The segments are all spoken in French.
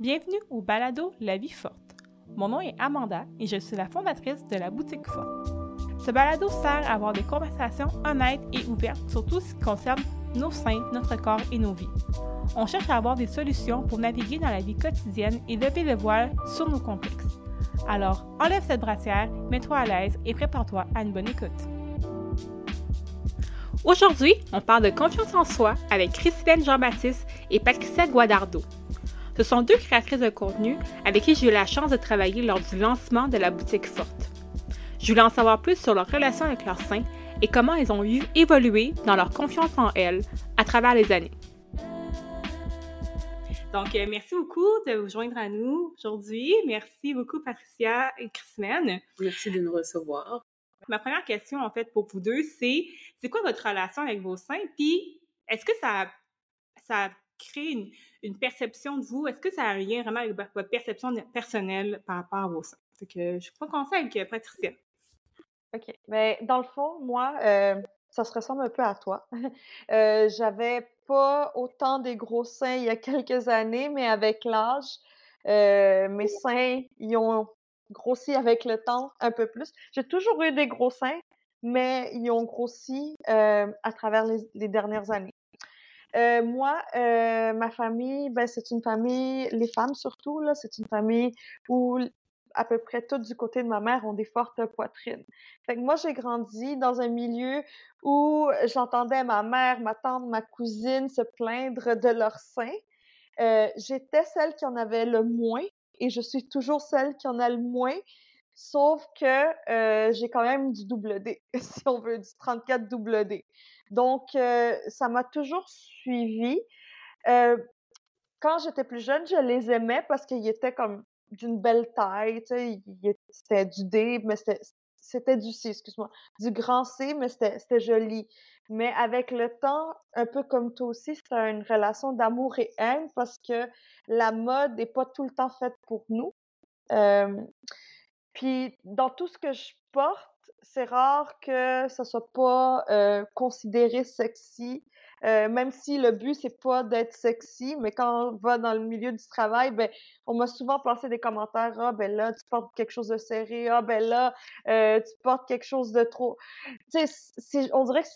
Bienvenue au balado La vie forte. Mon nom est Amanda et je suis la fondatrice de la boutique forte. Ce balado sert à avoir des conversations honnêtes et ouvertes sur tout ce qui concerne nos seins, notre corps et nos vies. On cherche à avoir des solutions pour naviguer dans la vie quotidienne et lever le voile sur nos complexes. Alors, enlève cette brassière, mets-toi à l'aise et prépare-toi à une bonne écoute. Aujourd'hui, on parle de confiance en soi avec Christine Jean-Baptiste et Patricia Guadardo. Ce sont deux créatrices de contenu avec qui j'ai eu la chance de travailler lors du lancement de la boutique Forte. Je voulais en savoir plus sur leur relation avec leurs seins et comment elles ont eu évolué dans leur confiance en elles à travers les années. Donc, euh, merci beaucoup de vous joindre à nous aujourd'hui. Merci beaucoup, Patricia et Christine. Merci de nous recevoir. Ma première question, en fait, pour vous deux, c'est c'est quoi votre relation avec vos seins? Puis, est-ce que ça, ça crée une, perception de vous? Est-ce que ça a un lien vraiment avec votre perception personnelle par rapport à vos seins? C'est que je peux commencer avec euh, Patricia. OK. Mais dans le fond, moi, euh, ça se ressemble un peu à toi. euh, J'avais pas autant des gros seins il y a quelques années, mais avec l'âge, euh, mes seins, ils ont grossi avec le temps un peu plus. J'ai toujours eu des gros seins, mais ils ont grossi à travers les, dernières années. Euh, moi, euh, ma famille, ben, c'est une famille, les femmes surtout, là, c'est une famille où à peu près toutes du côté de ma mère ont des fortes poitrines. Fait moi, j'ai grandi dans un milieu où j'entendais ma mère, ma tante, ma cousine se plaindre de leurs seins. Euh, J'étais celle qui en avait le moins et je suis toujours celle qui en a le moins, sauf que euh, j'ai quand même du double D, si on veut, du 34 double D. Donc, euh, ça m'a toujours suivi. Euh, quand j'étais plus jeune, je les aimais parce qu'ils étaient comme d'une belle taille, tu sais, c'était du D, mais c'était du C, excuse-moi, du grand C, mais c'était joli. Mais avec le temps, un peu comme toi aussi, c'est une relation d'amour et haine parce que la mode n'est pas tout le temps faite pour nous. Puis dans tout ce que je porte, c'est rare que ça soit pas euh, considéré sexy. Euh, même si le but c'est pas d'être sexy, mais quand on va dans le milieu du travail, ben on m'a souvent passé des commentaires ah ben là tu portes quelque chose de serré, ah ben là euh, tu portes quelque chose de trop. Tu sais, on dirait que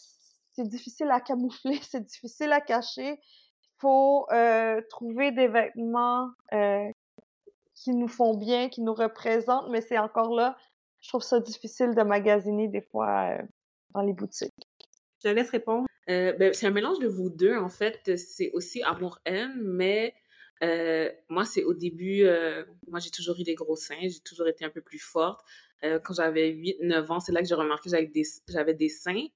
c'est difficile à camoufler, c'est difficile à cacher. Il faut euh, trouver des vêtements euh, qui nous font bien, qui nous représentent, mais c'est encore là, je trouve ça difficile de magasiner des fois euh, dans les boutiques. Je laisse répondre. ben, c'est un mélange de vous deux, en fait. C'est aussi amour-haine, mais moi, c'est au début, moi, j'ai toujours eu des gros seins, j'ai toujours été un peu plus forte. quand j'avais 8-9 ans, c'est là que j'ai remarqué que j'avais des, j'avais des seins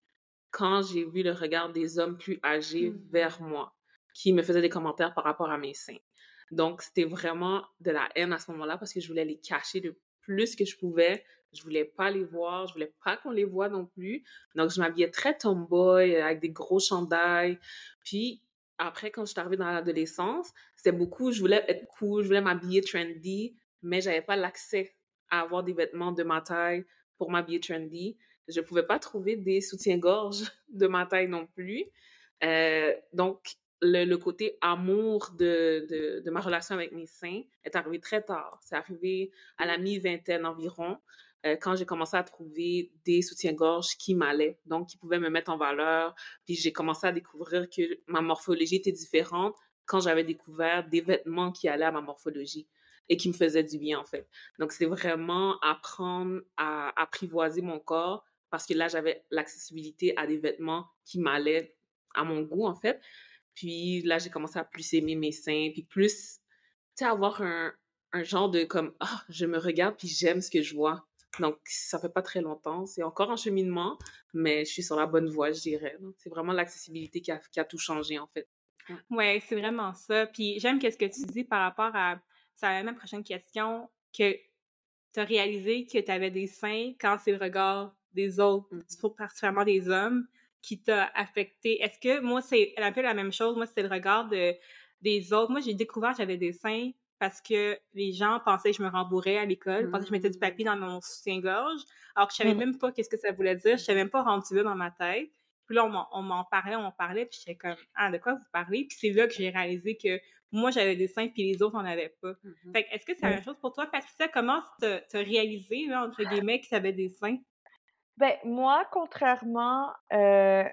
quand j'ai vu le regard des hommes plus âgés mmh. vers moi, qui me faisaient des commentaires par rapport à mes seins. Donc, c'était vraiment de la haine à ce moment-là parce que je voulais les cacher le plus que je pouvais. Je voulais pas les voir, je voulais pas qu'on les voit non plus. Donc, je m'habillais très tomboy, avec des gros chandails. Puis, après, quand je suis arrivée dans l'adolescence, c'était beaucoup, je voulais être cool, je voulais m'habiller trendy, mais j'avais pas l'accès à avoir des vêtements de ma taille pour m'habiller trendy je ne pouvais pas trouver des soutiens-gorge de ma taille non plus. Euh, donc, le, côté amour de, de, ma relation avec mes seins est arrivé très tard. C'est arrivé à la mi-vingtaine environ, euh, quand j'ai commencé à trouver des soutiens-gorge qui m'allaient, donc qui pouvaient me mettre en valeur. Puis j'ai commencé à découvrir que ma morphologie était différente quand j'avais découvert des vêtements qui allaient à ma morphologie et qui me faisaient du bien, en fait. Donc, c'est vraiment apprendre à apprivoiser mon corps parce que là, j'avais l'accessibilité à des vêtements qui m'allaient à mon goût, en fait. Puis là, j'ai commencé à plus aimer mes seins, puis plus, tu sais, avoir un, un genre de comme, ah, je me regarde, puis j'aime ce que je vois. Donc, ça fait pas très longtemps. C'est encore un cheminement, mais je suis sur la bonne voie, je dirais. C'est vraiment l'accessibilité qui a, qui a, tout changé, en fait. Ouais, c'est vraiment ça. Puis j'aime ce que tu dis par rapport à, ça ma prochaine question, que tu as réalisé que tu avais des seins quand c'est le regard des autres, mmh. particulièrement des hommes, qui t'a affecté? Est-ce que moi, c'est un peu la même chose? Moi, c'était le regard de, des autres. Moi, j'ai découvert que j'avais des seins parce que les gens pensaient que je me rembourrais à l'école, pensaient que je mettais du papier dans mon soutien-gorge, alors que je savais mmh. même pas qu'est-ce que ça voulait dire, je savais même pas rendu là dans ma tête. Puis là, on m'en parlait, on m'en parlait, puis j'étais comme, ah, de quoi vous parlez? Puis c'est là que j'ai réalisé que moi, j'avais des seins, puis les autres n'en avaient pas. Mm-hmm. Fait est-ce que c'est la même chose pour toi, Patricia? Comment tu as réalisé, là, entre guillemets, que tu avais des seins? Ben, moi, contrairement euh,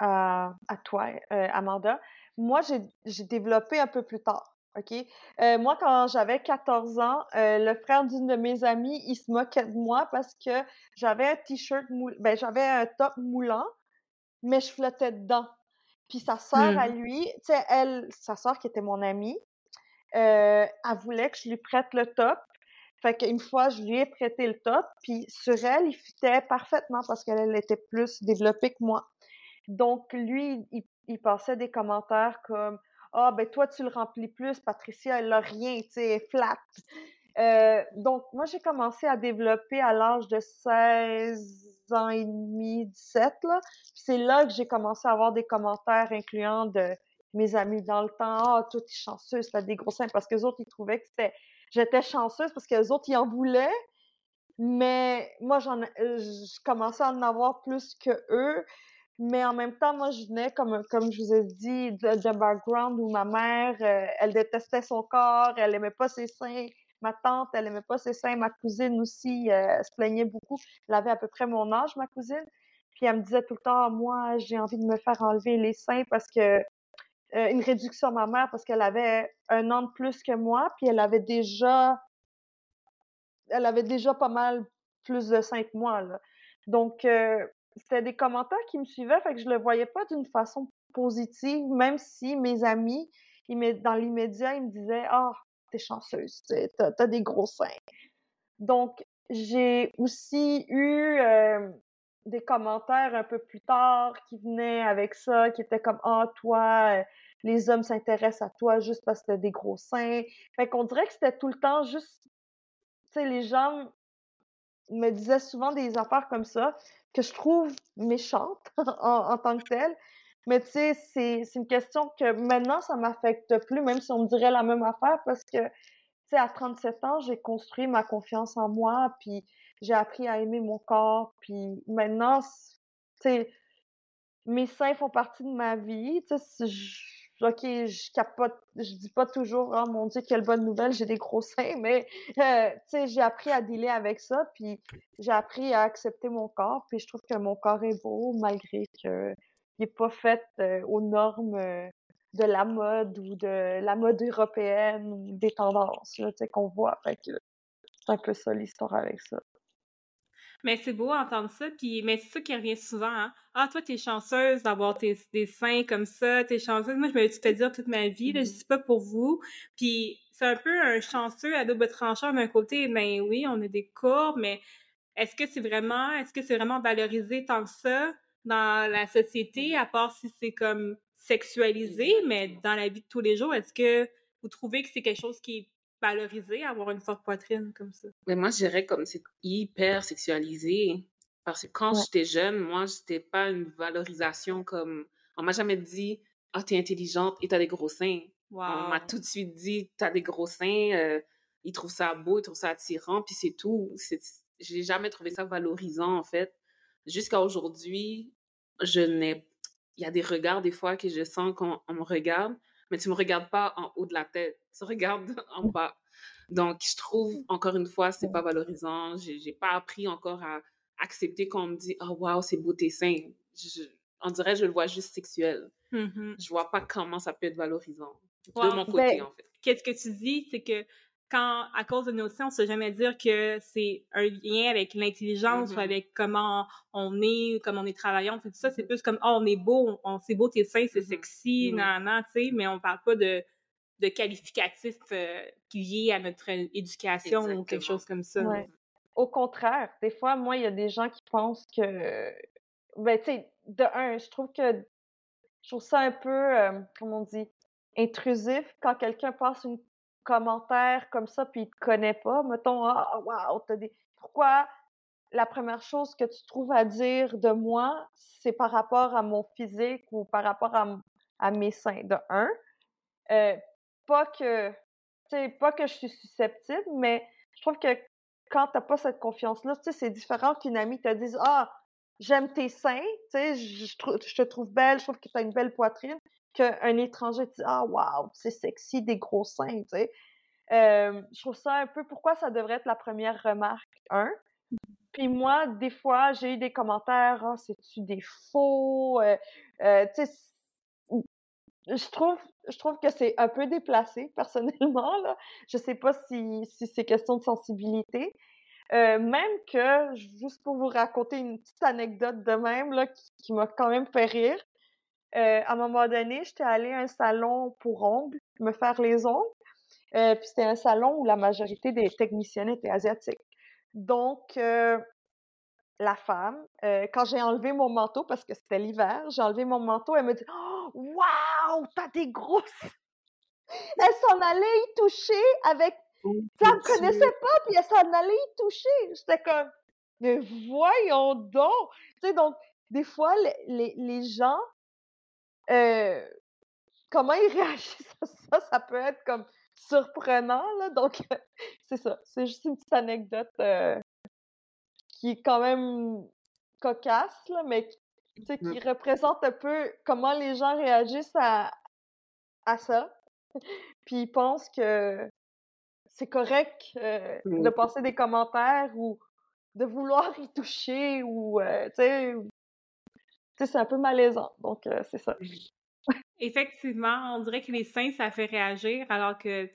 à, à, toi, euh, Amanda, moi, j'ai développé un peu plus tard. OK? Euh, moi, quand j'avais 14 ans, euh, le frère d'une de mes amies, il se moquait de moi parce que j'avais un t-shirt mou... ben, j'avais un top moulant, mais je flottais dedans. Puis sa sœur à mmh. lui, tu sais, elle, sa sœur qui était mon amie, euh, elle voulait que je lui prête le top. Fait qu'une fois, je lui ai prêté le top, puis sur elle, il fitait parfaitement parce qu'elle était plus développée que moi. Donc, lui, il, il passait des commentaires comme ah, ben toi, tu le remplis plus, Patricia, elle n'a rien, tu sais, flat. Euh, donc, moi, j'ai commencé à développer à l'âge de 16 ans et demi, 17, là. c'est là que j'ai commencé à avoir des commentaires incluant de mes amis dans le temps. Ah, toi, t'es chanceuse, t'as des gros seins. Parce que les autres, ils trouvaient que c'était, j'étais chanceuse parce que les autres, ils en voulaient. Mais moi, j'en, je commençais à en avoir plus que eux. Mais en même temps, moi, je venais, comme, comme je vous ai dit, d'un background où ma mère, euh, elle détestait son corps, elle aimait pas ses seins. Ma tante, elle aimait pas ses seins. Ma cousine aussi, euh, elle se plaignait beaucoup. Elle avait à peu près mon âge, ma cousine. Puis elle me disait tout le temps, moi, j'ai envie de me faire enlever les seins parce que euh, une réduction à ma mère parce qu'elle avait un an de plus que moi, puis elle avait déjà elle avait déjà pas mal plus de seins que moi. Là. Donc, c'était des commentaires qui me suivaient, fait que je le voyais pas d'une façon positive, même si mes amis, dans l'immédiat, ils me disaient Ah, oh, t'es chanceuse, t'as as des gros seins. Donc, j'ai aussi eu euh, des commentaires un peu plus tard qui venaient avec ça, qui étaient comme Ah, toi, euh, les hommes s'intéressent à toi juste parce que t'as des gros seins. Fait qu'on dirait que c'était tout le temps juste. Tu sais, les gens me disaient souvent des affaires comme ça que je trouve méchante en, tant que telle. Mais tu sais, c'est, une question que maintenant, ça m'affecte plus, même si on me dirait la même affaire, parce que, tu sais, à 37 ans, j'ai construit ma confiance en moi, puis j'ai appris à aimer mon corps, puis maintenant, tu mes seins font partie de ma vie, tu OK, je capote, je dis pas toujours, oh mon Dieu, quelle bonne nouvelle, j'ai des gros seins, mais, euh, tu sais, j'ai appris à dealer avec ça, puis j'ai appris à accepter mon corps, puis je trouve que mon corps est beau, malgré qu'il n'est pas fait euh, aux normes euh, de la mode ou de la mode européenne ou des tendances, tu sais, qu'on voit. Fait que c'est un peu ça l'histoire avec ça. Mais c'est beau entendre ça, puis mais c'est ça qui revient souvent, hein. Ah, toi, t'es chanceuse d'avoir tes, des seins comme ça, t'es chanceuse. Moi, je me suis fait dire toute ma vie, là, je dis mm-hmm. pas pour vous. Puis c'est un peu un chanceux à double tranchant d'un côté. Ben oui, on a des courbes, mais est-ce que c'est vraiment, est-ce que c'est vraiment valorisé tant que ça dans la société, à part si c'est comme sexualisé, mais dans la vie de tous les jours, est-ce que vous trouvez que c'est quelque chose qui est valoriser, avoir une forte poitrine comme ça? Mais moi, je dirais comme c'est hyper sexualisé. Parce que quand j'étais jeune, moi, c'était pas une valorisation comme. On m'a jamais dit, ah, t'es intelligente et t'as des gros seins. On m'a tout de suite dit, t'as des gros seins, euh, ils trouvent ça beau, ils trouvent ça attirant, puis c'est tout. J'ai jamais trouvé ça valorisant, en fait. Jusqu'à aujourd'hui, je n'ai. Il y a des regards, des fois, que je sens qu'on me regarde, mais tu me regardes pas en haut de la tête, tu regardes en bas. Donc, je trouve, encore une fois, c'est pas valorisant. J'ai pas appris encore à accepter qu'on me dit « Oh, wow, c'est beau tes seins On dirait je le vois juste sexuel. Mm-hmm. Je vois pas comment ça peut être valorisant. De mon côté, ben, en fait. Qu'est-ce que tu dis, c'est que quand, à cause de nos seins, on se jamais dire que c'est un lien avec l'intelligence ou mm-hmm. avec comment on est, comment on est travaillant, tout ça. C'est mm-hmm. plus comme, oh, on est beau, on, c'est beau tes seins, c'est mm-hmm. sexy, nan, nan, tu sais, mais on parle pas de, de qualificatifs euh, liés à notre éducation ou quelque chose comme ça. Au contraire, des fois, moi, il y a des gens qui pensent que, ben, tu sais, de un, je trouve que, je trouve ça un peu, euh, comment on dit, intrusif quand quelqu'un passe une commentaire comme ça, puis il te connaît pas, mettons, ah, wow, t'as des. Pourquoi la première chose que tu trouves à dire de moi, c'est par rapport à mon physique ou par rapport à, mes seins, de un. Euh, pas que, pas que je suis susceptible, mais je trouve que quand t'as pas cette confiance-là, tu c'est différent qu'une amie te dise, ah, j'aime tes seins, tu sais, je, je, te trouve belle, je trouve que tu as une belle poitrine, qu'un étranger dit Ah, waouh, c'est sexy, des gros seins, tu sais. Je trouve ça un peu pourquoi ça devrait être la première remarque, un? Puis moi, des fois, j'ai eu des commentaires Ah, c'est-tu des faux? Euh, euh, Tu sais, je trouve, je trouve que c'est un peu déplacé, personnellement. Là. Je sais pas si, si c'est question de sensibilité. Euh, même que, juste pour vous raconter une petite anecdote de même, là, qui, m'a quand même fait rire, euh, à un moment donné, j'étais allée à un salon pour ongles, me faire les ongles. Euh, puis c'était un salon où la majorité des techniciennes étaient asiatiques. Donc, la femme, quand j'ai enlevé mon manteau, parce que c'était l'hiver, j'ai enlevé mon manteau, elle me dit oh, Waouh, t'as des grosses! elle s'en allait y toucher avec Oh, ça me connaissait pas, puis ça en allait y toucher. J'étais comme, mais voyons donc! Tu sais, donc, des fois, les, les, gens, euh, comment ils réagissent à ça, ça peut être comme surprenant, là. Donc, c'est ça. C'est juste une petite anecdote euh, qui est quand même cocasse, là, mais qui, qui représente un peu comment les gens réagissent à, à ça. Puis ils pensent que c'est correct euh, de passer des commentaires ou de vouloir y toucher ou, euh, tu sais, c'est un peu malaisant. Donc, euh, c'est ça. Effectivement, on dirait que les seins, ça fait réagir, alors que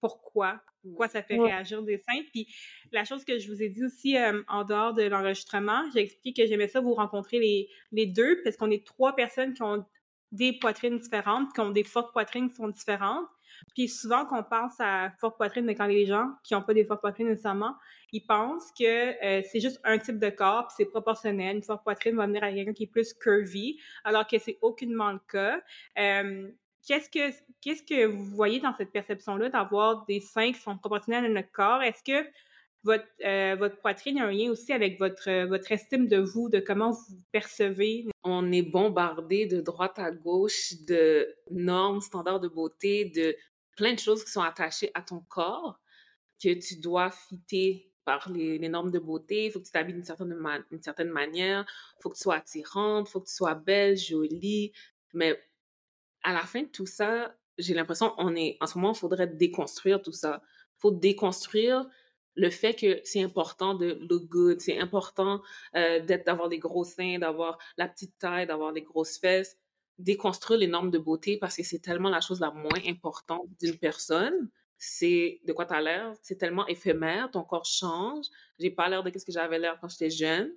pourquoi? Pourquoi ça fait réagir des seins? Puis la chose que je vous ai dit aussi en dehors de l'enregistrement, j'ai expliqué que j'aimais ça vous rencontrer les, les deux, parce qu'on est trois personnes qui ont des poitrines différentes, qui ont des fortes poitrines qui sont différentes. Puis souvent, qu'on pense à forte poitrine, mais quand les gens qui n'ont pas des fortes poitrines nécessairement, ils pensent que euh, c'est juste un type de corps, puis c'est proportionnel. Une forte poitrine va venir à quelqu'un qui est plus curvy, alors que c'est aucunement le cas. Euh, qu'est-ce que qu'est-ce que vous voyez dans cette perception-là d'avoir des seins qui sont proportionnels à notre corps? Votre, euh, votre poitrine a un lien aussi avec votre, votre estime de vous, de comment vous percevez? On est bombardé de droite à gauche de normes, standards de beauté, de plein de choses qui sont attachées à ton corps que tu dois fitter par les, normes de beauté. Il faut que tu t'habilles d'une certaine, une certaine manière. Il faut que tu sois attirante. Il faut que tu sois belle, jolie. Mais à la fin de tout ça, j'ai l'impression on est en ce moment, il faudrait déconstruire tout ça. Il faut déconstruire le fait que c'est important de look good, c'est important euh, d'être d'avoir des gros seins, d'avoir la petite taille, d'avoir des grosses fesses déconstruire les normes de beauté parce que c'est tellement la chose la moins importante d'une personne. C'est de quoi tu as l'air. C'est tellement éphémère. Ton corps change. J'ai pas l'air de ce que j'avais l'air quand j'étais jeune.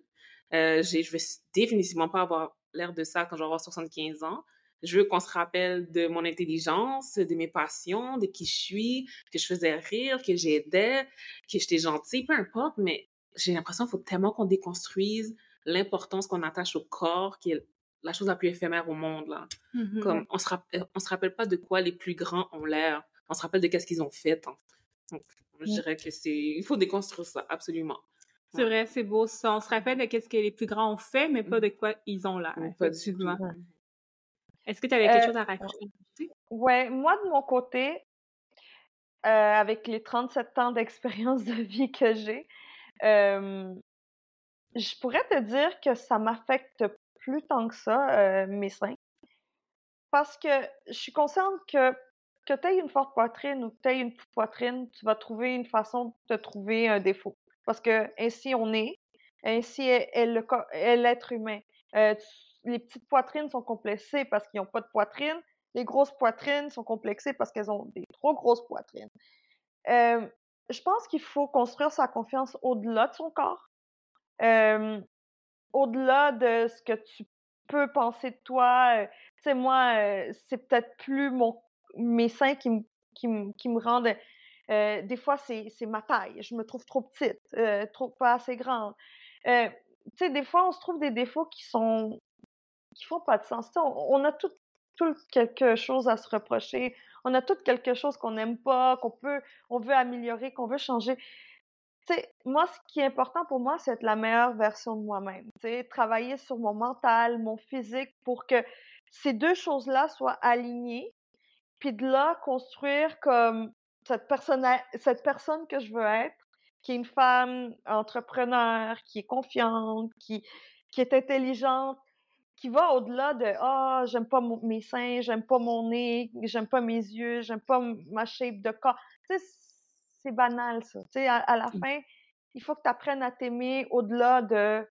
Euh, je vais définitivement pas avoir l'air de ça quand j'aurai 75 ans. Je veux qu'on se rappelle de mon intelligence, de mes passions, de qui je suis, que je faisais rire, que j'aidais, que j'étais gentille, peu importe, mais j'ai l'impression qu'il faut tellement qu'on déconstruise l'importance qu'on attache au corps, qui est la chose la plus éphémère au monde. Là. Mmh Comme on se, on se rappelle pas de quoi les plus grands ont l'air. On se rappelle de qu'est-ce qu'ils ont fait. Hein. Donc, je dirais que c'est... Il faut déconstruire ça, absolument. C'est vrai, c'est beau ça. On se rappelle de qu'est-ce que les plus grands ont fait, mais pas mmh. de quoi ils ont l'air. Effectivement. Est-ce que tu avais quelque euh, chose à raconter? Ouais, moi, de mon côté, euh, avec les 37 ans d'expérience de vie que j'ai, euh, je pourrais te dire que ça m'affecte plus tant que ça, mes seins. Parce que je suis consciente que que tu aies une forte poitrine ou que tu aies une poitrine, tu vas trouver une façon de trouver un défaut. Parce que ainsi on est, ainsi est, l'être humain. Euh, les petites poitrines sont complexées parce qu'ils n'ont pas de poitrine. Les grosses poitrines sont complexées parce qu'elles ont des trop grosses poitrines. Je pense qu'il faut construire sa confiance au-delà de son corps au-delà de ce que tu peux penser de toi, tu sais, moi, c'est peut-être plus mon, mes seins qui me, rendent. Des fois, c'est ma taille. Je me trouve trop petite, trop pas assez grande. tu sais, des fois, on se trouve des défauts qui sont. Qui font pas de sens. On, a tout, quelque chose à se reprocher. On a tout quelque chose qu'on n'aime pas, qu'on peut, on veut améliorer, qu'on veut changer moi, ce qui est important pour moi, c'est être la meilleure version de moi-même. Travailler sur mon mental, mon physique pour que ces deux choses-là soient alignées. Puis de là, construire comme cette personne, que je veux être, qui est une femme entrepreneur, qui est confiante, qui est intelligente, qui va au-delà de ah j'aime pas mes seins, j'aime pas mon nez, j'aime pas mes yeux, j'aime pas ma shape de corps. Tu sais, c'est banal ça. Tu sais, à, la mmh. fin, il faut que tu apprennes à t'aimer au-delà de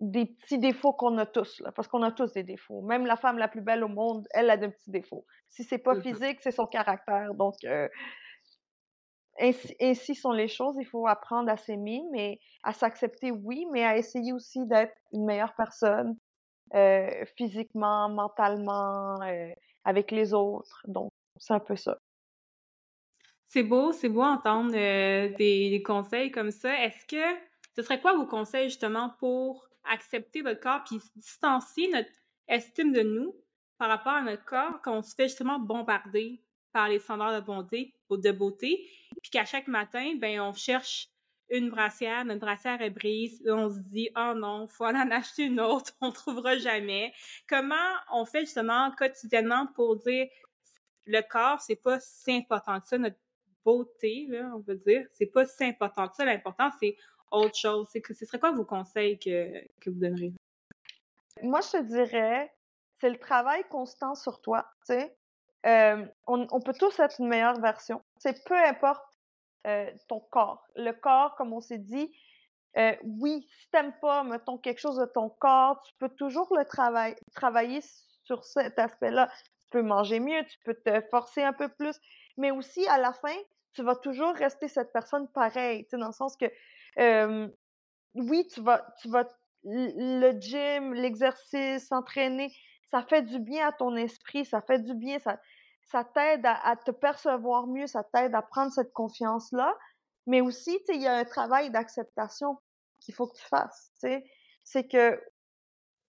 des petits défauts qu'on a tous, là, parce qu'on a tous des défauts. Même la femme la plus belle au monde, elle a de petits défauts. Si c'est pas physique, c'est son caractère. Donc, euh, ainsi, sont les choses. Il faut apprendre à s'aimer, mais à s'accepter, oui, mais à essayer aussi d'être une meilleure personne, euh, physiquement, mentalement, euh, avec les autres. Donc, c'est un peu ça. C'est beau, c'est beau entendre des, conseils comme ça. Est-ce que ce serait quoi vos conseils justement pour accepter votre corps puis distancier notre estime de nous par rapport à notre corps quand on se fait justement bombarder par les standards de bonté de beauté, puis qu'à chaque matin, ben on cherche une brassière, notre brassière est brise, on se dit oh non, faut en acheter une autre, on trouvera jamais. Comment on fait justement quotidiennement pour dire le corps, c'est pas si important que ça, notre beauté, là, on veut dire, c'est pas si important que ça. L'important, c'est autre chose? Que ce serait quoi vos conseils que, que vous donneriez? Moi, je te dirais, c'est le travail constant sur toi. Tu sais, euh, on, on, peut tous être une meilleure version. C'est peu importe euh, ton corps. Le corps, comme on s'est dit, euh, oui, si t'aimes pas, mettons, quelque chose de ton corps, tu peux toujours le travailler, sur cet aspect-là. Tu peux manger mieux, tu peux te forcer un peu plus, mais aussi, à la fin, tu vas toujours rester cette personne pareille, tu sais, dans le sens que oui, tu vas, tu vas, le gym, l'exercice, s'entraîner, ça fait du bien à ton esprit, ça fait du bien, ça, ça t'aide à, te percevoir mieux, ça t'aide à prendre cette confiance-là. Mais aussi, tu sais, il y a un travail d'acceptation qu'il faut que tu fasses, tu sais. C'est que,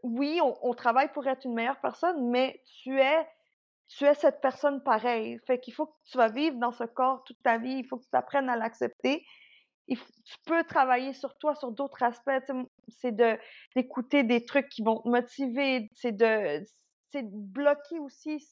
oui, on, travaille pour être une meilleure personne, mais tu es, tu es cette personne pareille. Fait qu'il faut que tu vas vivre dans ce corps toute ta vie, il faut que tu apprennes à l'accepter tu peux travailler sur toi, sur d'autres aspects. C'est d'écouter des trucs qui vont te motiver. C'est de, c'est bloquer aussi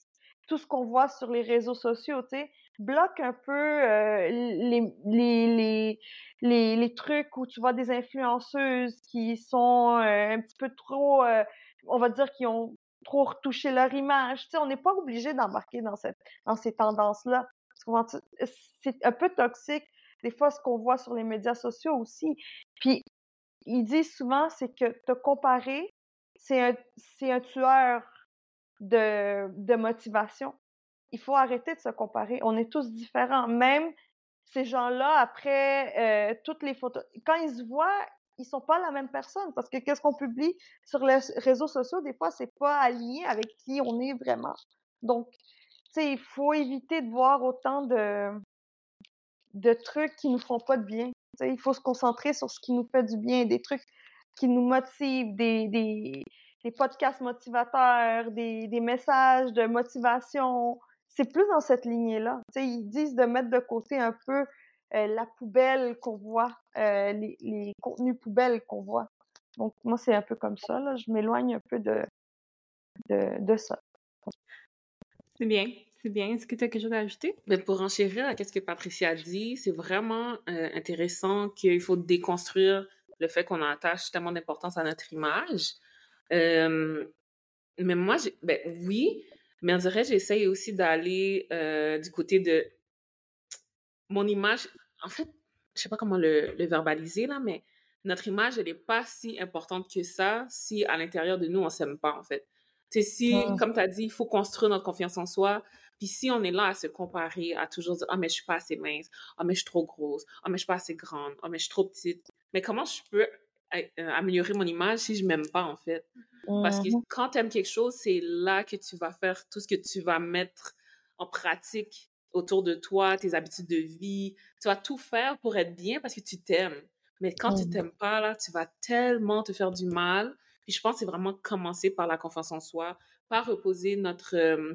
tout ce qu'on voit sur les réseaux sociaux. Tu sais, bloque un peu euh, les, les, les, les, trucs où tu vois des influenceuses qui sont euh, un petit peu trop, euh, on va dire, qui ont trop retouché leur image. Tu sais, on n'est pas obligé d'embarquer dans cette dans ces tendances-là. C'est un peu toxique des fois ce qu'on voit sur les médias sociaux aussi. Puis ils disent souvent, c'est que te comparer, c'est un, c'est un tueur de, motivation. Il faut arrêter de se comparer. On est tous différents. Même ces gens-là, après euh, toutes les photos, quand ils se voient, ils sont pas la même personne parce que qu'est-ce qu'on publie sur les réseaux sociaux, des fois, c'est pas aligné avec qui on est vraiment. Donc, tu sais, il faut éviter de voir autant de, trucs qui nous font pas de bien. il faut se concentrer sur ce qui nous fait du bien, des trucs qui nous motivent, des, des podcasts motivateurs, des, des, messages de motivation. C'est plus dans cette lignée-là. Ils disent de mettre de côté un peu euh, la poubelle qu'on voit, euh, les, les, contenus poubelles qu'on voit. Donc, moi, c'est un peu comme ça. Là. Je m'éloigne un peu de, de, de ça. C'est bien. C'est bien. Est-ce que tu as quelque chose à ajouter? Ben pour enchérir à ce que Patricia a dit, c'est vraiment euh, intéressant qu'il faut déconstruire le fait qu'on attache tellement d'importance à notre image. Euh, mais moi, ben oui, mais on dirait j'essaye aussi d'aller euh, du côté de mon image. En fait, je sais pas comment le, le verbaliser là, mais notre image, elle n'est pas si importante que ça si à l'intérieur de nous, on s'aime pas, en fait. Sais, si, comme tu as dit, il faut construire notre confiance en soi, puis si on est là à se comparer, à toujours dire, ah, mais je suis pas assez mince, ah, mais je suis trop grosse, ah, mais je suis pas assez grande, ah, mais je suis trop petite. Mais comment je peux améliorer mon image si je m'aime pas, en fait? Parce que mmh quand tu aimes quelque chose, c'est là que tu vas faire tout ce que tu vas mettre en pratique autour de toi, tes habitudes de vie. Tu vas tout faire pour être bien parce que tu t'aimes. Mais quand tu mmh. t'aimes pas, là, tu vas tellement te faire du mal. Puis je pense que c'est vraiment commencer par la confiance en soi, pas reposer notre, euh,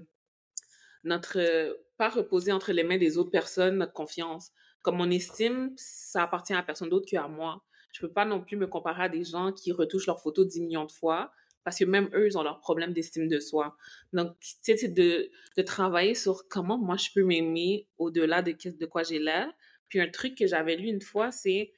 notre euh, pas reposer entre les mains des autres personnes notre confiance. Comme mon estime, ça appartient à personne d'autre qu'à moi. Je peux pas non plus me comparer à des gens qui retouchent leurs photos 10 millions de fois parce que même eux, ils ont leurs problèmes d'estime de soi. Donc, c'est de, de travailler sur comment moi je peux m'aimer au-delà de, de quoi j'ai l'air. Puis un truc que j'avais lu une fois, c'est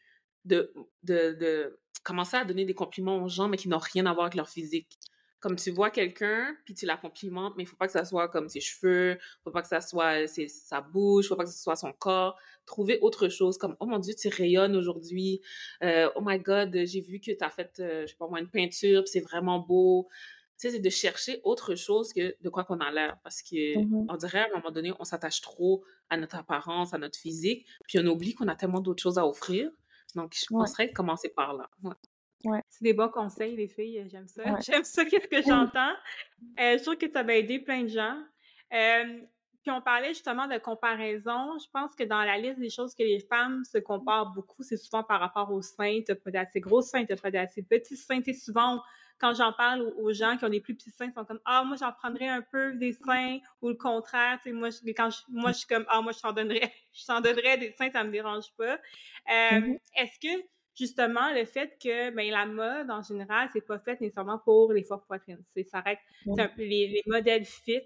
de, de, de commencer à donner des compliments aux gens, mais qui n'ont rien à voir avec leur physique. Comme tu vois quelqu'un, puis tu la complimentes, mais il faut pas que ça soit comme ses cheveux, faut pas que ça soit ses, sa bouche, faut pas que ce soit son corps. Trouver autre chose, comme « Oh mon Dieu, tu rayonnes aujourd'hui. Euh, oh my God, j'ai vu que tu as fait, euh, je sais pas moi, une peinture, c'est vraiment beau. » Tu sais, c'est de chercher autre chose que de quoi qu'on a l'air. Parce que Mmh on dirait, à un moment donné, on s'attache trop à notre apparence, à notre physique, puis on oublie qu'on a tellement d'autres choses à offrir. Donc, je Ouais. penserais de commencer par là. Ouais. C'est des bons conseils, les filles. J'aime ça. Ouais. J'aime ça, qu'est-ce que j'entends. Euh, je trouve que ça va aider plein de gens. Euh, puis on parlait justement de comparaison. Je pense que dans la liste des choses que les femmes se comparent beaucoup, c'est souvent par rapport aux seins. T'as pas d'assez gros seins, t'as pas d'assez petits seins. Sais, souvent, quand j'en parle aux, gens qui ont des plus petits seins, ils sont comme « Ah, moi, j'en prendrais un peu des seins. » Ou le contraire. Tu sais, moi, je, quand je, moi, je suis comme « Ah, moi, je t'en donnerais. Je t'en donnerais des seins, ça me dérange pas. Euh, Mhm. Est-ce que justement le fait que ben, la mode en général c'est pas fait nécessairement pour les fortes poitrines. C'est ça reste c'est un- les, les modèles fit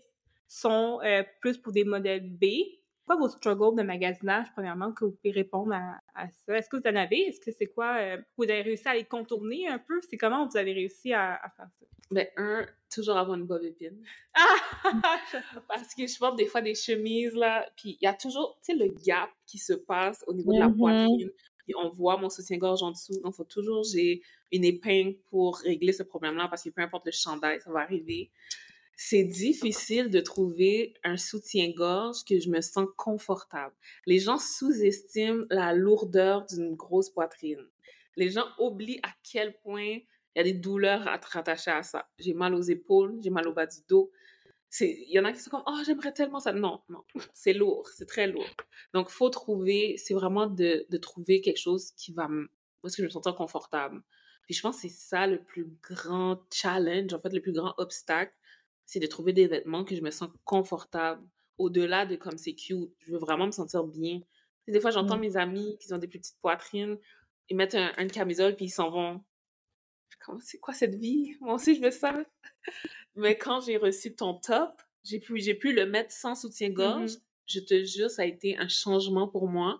sont euh, plus pour des modèles B. Quoi vos struggles de magasinage premièrement que vous pouvez répondre à, à ça? Est-ce que vous en avez? Est-ce que c'est quoi euh, vous avez réussi à les contourner un peu? C'est comment vous avez réussi à, à faire ça? Ben, un, toujours avoir une bob épine. ah! Parce que je porte des fois des chemises, là, puis il y a toujours, tu sais, le gap qui se passe au niveau de la Mhm. poitrine. On voit mon soutien-gorge en dessous. Donc, il faut toujours, j'ai une épingle pour régler ce problème-là parce que peu importe le chandail, ça va arriver. C'est difficile de trouver un soutien-gorge que je me sens confortable. Les gens sous-estiment la lourdeur d'une grosse poitrine. Les gens oublient à quel point il y a des douleurs à te rattacher à ça. J'ai mal aux épaules, j'ai mal au bas du dos. C'est, il y en a qui sont comme, oh, j'aimerais tellement ça. Non, non, c'est lourd, c'est très lourd. Donc, faut trouver, c'est vraiment de, de trouver quelque chose qui va me, est-ce que je me sentir confortable. Puis je pense que c'est ça le plus grand challenge, en fait, le plus grand obstacle, c'est de trouver des vêtements que je me sens confortable. Au-delà de comme c'est cute, je veux vraiment me sentir bien. Des fois, j'entends mes amis qui ont des plus petites poitrines, ils mettent un, une camisole puis ils s'en vont. C'est quoi cette vie? Moi aussi, je veux ça. Mais quand j'ai reçu ton top, j'ai pu, j'ai pu le mettre sans soutien-gorge. Mhm. Je te jure, ça a été un changement pour moi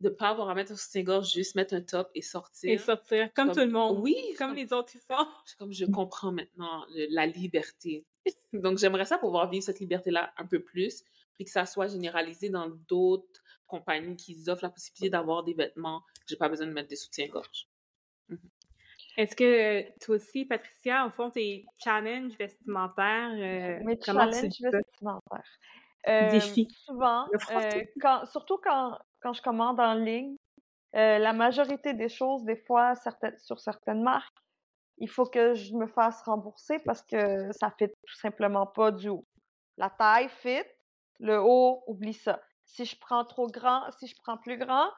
de pas avoir à mettre un soutien-gorge, juste mettre un top et sortir. et sortir comme, Comme- tout le monde Oui, comme comme- les autres ils font C'est comme je comprends maintenant le- la liberté. Donc, j'aimerais ça pouvoir vivre cette liberté-là un peu plus, puis que ça soit généralisé dans d'autres compagnies qui offrent la possibilité d'avoir des vêtements j'ai pas besoin de mettre des soutiens-gorge. Est-ce que toi aussi, Patricia, au fond, tes challenges vestimentaires, euh, Mes challenges vestimentaires. Euh, Défis. Souvent, euh, quand, surtout quand, quand je commande en ligne, euh, la majorité des choses, des fois, certaines, sur certaines marques, il faut que je me fasse rembourser parce que ça fit tout simplement pas du haut. La taille fit, le haut, oublie ça. Si je prends trop grand, si je prends plus grand,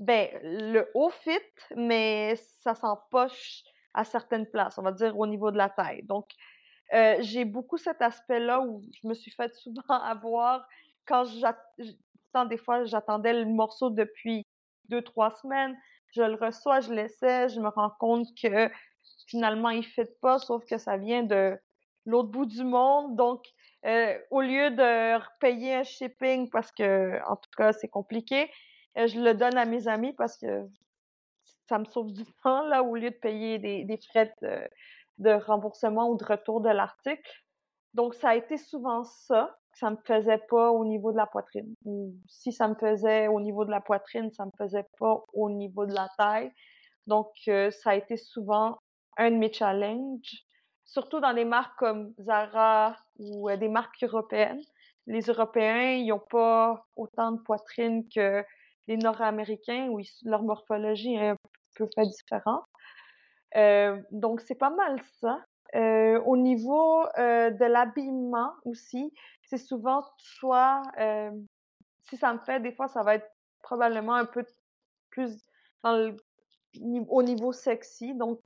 ben, le haut fit, mais ça s'empoche à certaines places, on va dire au niveau de la taille. Donc, euh, j'ai beaucoup cet aspect-là où je me suis fait souvent avoir quand des fois j'attendais le morceau depuis deux, trois semaines, je le reçois, je l'essaie, je me rends compte que finalement il ne fit pas, sauf que ça vient de l'autre bout du monde. Donc, euh, au lieu de payer un shipping parce que, en tout cas, c'est compliqué, je le donne à mes amis parce que ça me sauve du temps, là, au lieu de payer des, des frais de, de remboursement ou de retour de l'article. Donc, ça a été souvent ça, que ça me faisait pas au niveau de la poitrine. Ou si ça me faisait au niveau de la poitrine, ça me faisait pas au niveau de la taille. Donc, euh, ça a été souvent un de mes challenges, surtout dans des marques comme Zara ou euh, des marques européennes. Les Européens, ils n'ont pas autant de poitrine que les Nord-Américains, où leur morphologie est un peu fait différente. Euh, donc, c'est pas mal ça. Euh, au niveau euh, de l'habillement aussi, c'est souvent soit, si ça me fait, des fois, ça va être probablement un peu plus au niveau sexy. Donc,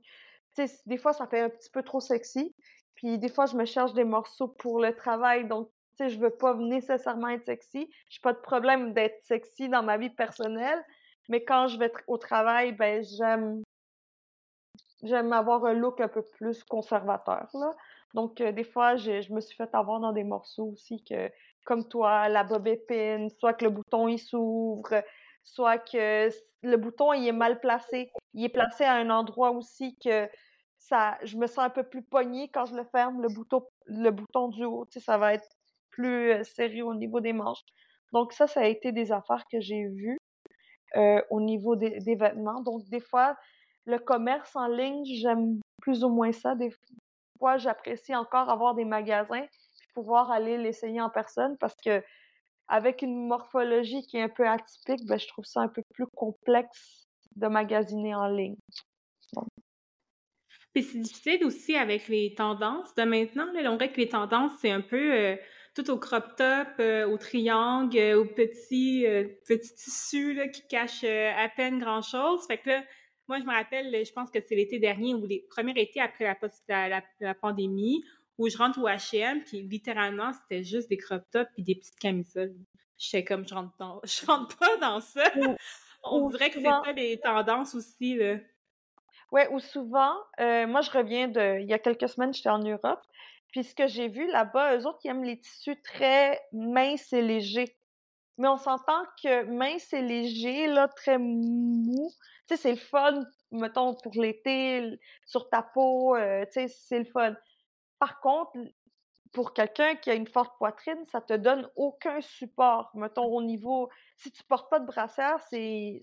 des fois, ça fait un petit peu trop sexy. Puis, des fois, je me cherche des morceaux pour le travail. Donc, sais, je veux pas nécessairement être sexy. J'ai pas de problème d'être sexy dans ma vie personnelle. Mais quand je vais au travail, ben, j'aime j'aime avoir un look un peu plus conservateur, là. Donc, euh, des fois, je me suis fait avoir dans des morceaux aussi que, comme toi, la bob épine, soit que le bouton il s'ouvre, soit que le bouton il est mal placé. Il est placé à un endroit aussi que ça, je me sens un peu plus poignée quand je le ferme, le bouton, le bouton du haut, tu sais, ça va être plus euh, serré au niveau des manches. Donc ça, ça a été des affaires que j'ai vues euh, au niveau des, vêtements. Donc des fois, le commerce en ligne, j'aime plus ou moins ça. Des fois, j'apprécie encore avoir des magasins puis pouvoir aller l'essayer en personne parce que avec une morphologie qui est un peu atypique, ben, je trouve ça un peu plus complexe de magasiner en ligne. Puis c'est difficile aussi avec les tendances de maintenant. Là. On dirait que les tendances, c'est un peu euh, tout au crop top, euh, au triangle, euh, au petit, petit tissu là, qui cache à peine grand-chose. Fait que là, moi, je me rappelle, je pense que c'est l'été dernier ou les premiers étés après la, la, la pandémie, où je rentre au H&M, puis littéralement, c'était juste des crop tops puis des petites camisoles. Je comme, je rentre, dans... je rentre pas dans ça. On dirait que c'est pas les tendances aussi, là. Ouais, ou souvent, euh, moi, je reviens de... Il y a quelques semaines, j'étais en Europe, puis ce que j'ai vu là-bas, eux autres, ils aiment les tissus très minces et légers. Mais on s'entend que mince et léger, là, très mou, tu sais, c'est le fun, mettons, pour l'été, sur ta peau, euh, tu sais, c'est le fun. Par contre, pour quelqu'un qui a une forte poitrine, ça te donne aucun support. Mettons au niveau, si tu portes pas de brassière, c'est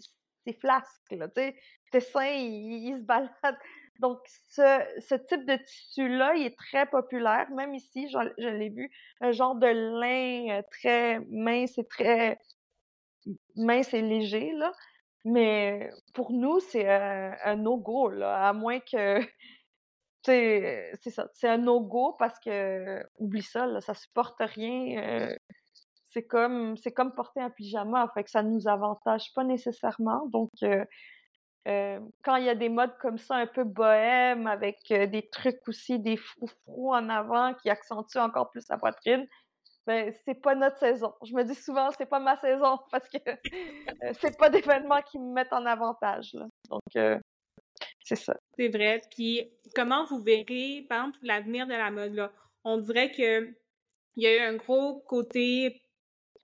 flasque, là, tu sais. Tes seins, ils, se baladent. Donc, ce, ce type de tissu-là, il est très populaire. Même ici, je, l'ai vu, un genre de lin euh, très mince et très mince et léger, là. Mais pour nous, c'est un, no-go, là, à moins que c'est ça, c'est un no-go parce que oublie ça, là, ça supporte rien. Euh, c'est comme comme porter un pyjama, fait que ça nous avantage pas nécessairement. Donc euh, euh, quand il y a des modes comme ça un peu bohème avec des trucs aussi, des froufrous en avant qui accentuent encore plus la poitrine, ben c'est pas notre saison. Je me dis souvent c'est pas ma saison parce que c'est pas d'événements qui me mettent en avantage. Là. Donc c'est ça. C'est vrai. Puis comment vous verrez, par exemple, l'avenir de la mode là? On dirait que il y a eu un gros côté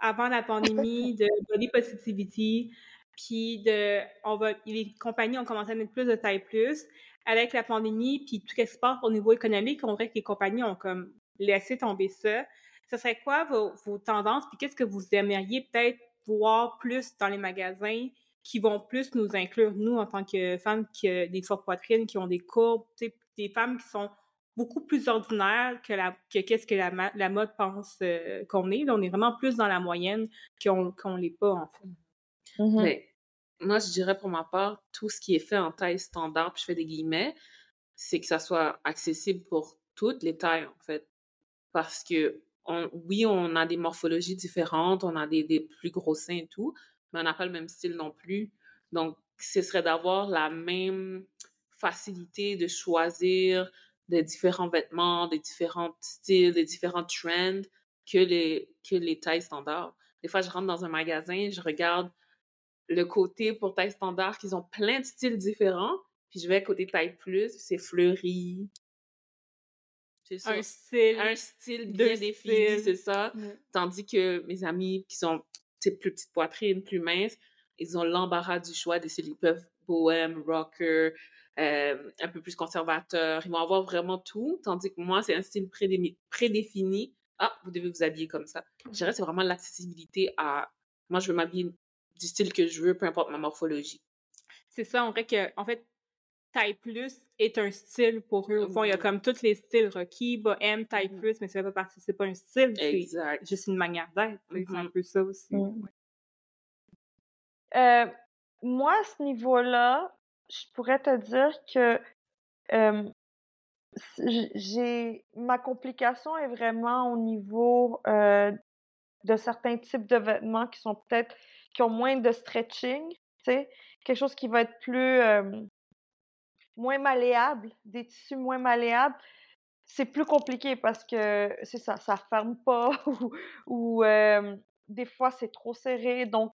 avant la pandémie de body positivity, puis de on va les compagnies ont commencé à mettre plus de taille plus avec la pandémie, puis tout ce qui se passe au niveau économique, on dirait que les compagnies ont comme laissé tomber ça. Ce serait quoi vos, tendances, puis qu'est-ce que vous aimeriez peut-être voir plus dans les magasins qui vont plus nous inclure, nous, en tant que femmes qui ont des fortes poitrines, qui ont des courbes, des femmes qui sont beaucoup plus ordinaires que la que qu'est-ce que la, la, mode pense euh, qu'on est. Là, on est vraiment plus dans la moyenne qu'on qu'on l'est pas, en fait. Mais moi, je dirais pour ma part, tout ce qui est fait en taille standard, puis je fais des guillemets, c'est que ça soit accessible pour toutes les tailles, en fait. Parce que, on, oui, on a des morphologies différentes, on a des, des plus gros seins et tout, mais on n'a pas le même style non plus. Donc, ce serait d'avoir la même facilité de choisir des différents vêtements, des différents styles, des différents trends que les, que les tailles standards. Des fois, je rentre dans un magasin, je regarde le côté pour taille standard, qu'ils ont plein de styles différents, puis je vais côté taille plus, c'est fleuri. C'est ça. Un style. Un style bien défini, c'est ça. Tandis que mes amis qui sont plus petite poitrine, plus mince, ils ont l'embarras du choix des styles. Ils peuvent bohème, rocker, euh, un peu plus conservateur. Ils vont avoir vraiment tout, tandis que moi, c'est un style prédéfini. Ah, vous devez vous habiller comme ça. Je dirais c'est vraiment l'accessibilité à... Moi, je veux m'habiller du style que je veux, peu importe ma morphologie. C'est ça, on dirait que, en fait, taille plus est un style pour eux. Au fond, il y a comme tous les styles requis, bohème, taille mm-hmm. plus, mais ça fait pas partie, c'est pas un style, c'est juste une manière d'être. C'est un mm-hmm. peu ça aussi. Mm. Euh, moi, à ce niveau-là, je pourrais te dire que euh, j'ai ma complication est vraiment au niveau euh, de certains types de vêtements qui sont peut-être qui ont moins de stretching, quelque chose qui va être plus moins malléable, des tissus moins malléables, c'est plus compliqué parce que c'est ça, ça ferme pas ou, des fois c'est trop serré. Donc,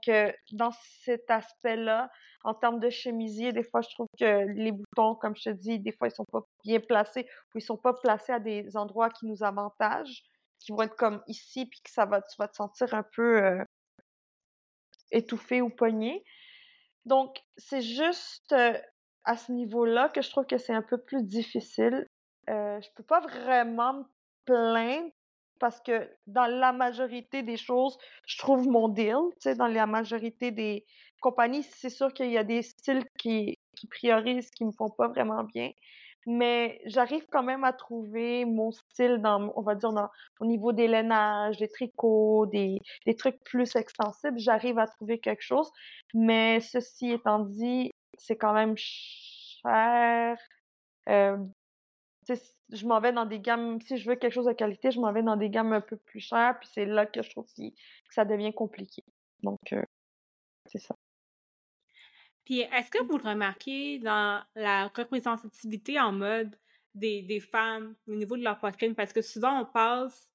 dans cet aspect-là, en termes de chemisier, des fois je trouve que les boutons, comme je te dis, des fois ils sont pas bien placés ou ils sont pas placés à des endroits qui nous avantagent, qui vont être comme ici, puis que ça va, tu vas te sentir un peu étouffé ou pogné. Donc, c'est juste euh, à ce niveau-là que je trouve que c'est un peu plus difficile. Euh, je peux pas vraiment me plaindre parce que dans la majorité des choses, je trouve mon deal. Dans la majorité des compagnies, c'est sûr qu'il y a des styles qui, qui priorisent, qui me font pas vraiment bien. Mais j'arrive quand même à trouver mon style dans, on va dire, dans, au niveau des lainages, des tricots, des, des trucs plus extensibles. J'arrive à trouver quelque chose. Mais ceci étant dit, c'est quand même cher. Euh, je m'en vais dans des gammes, si je veux quelque chose de qualité, je m'en vais dans des gammes un peu plus chères, puis c'est là que je trouve que ça devient compliqué. Donc, euh, c'est ça. Puis, est-ce que vous le remarquez dans la représentativité en mode des, des femmes au niveau de leur poitrine? Parce que souvent, on passe.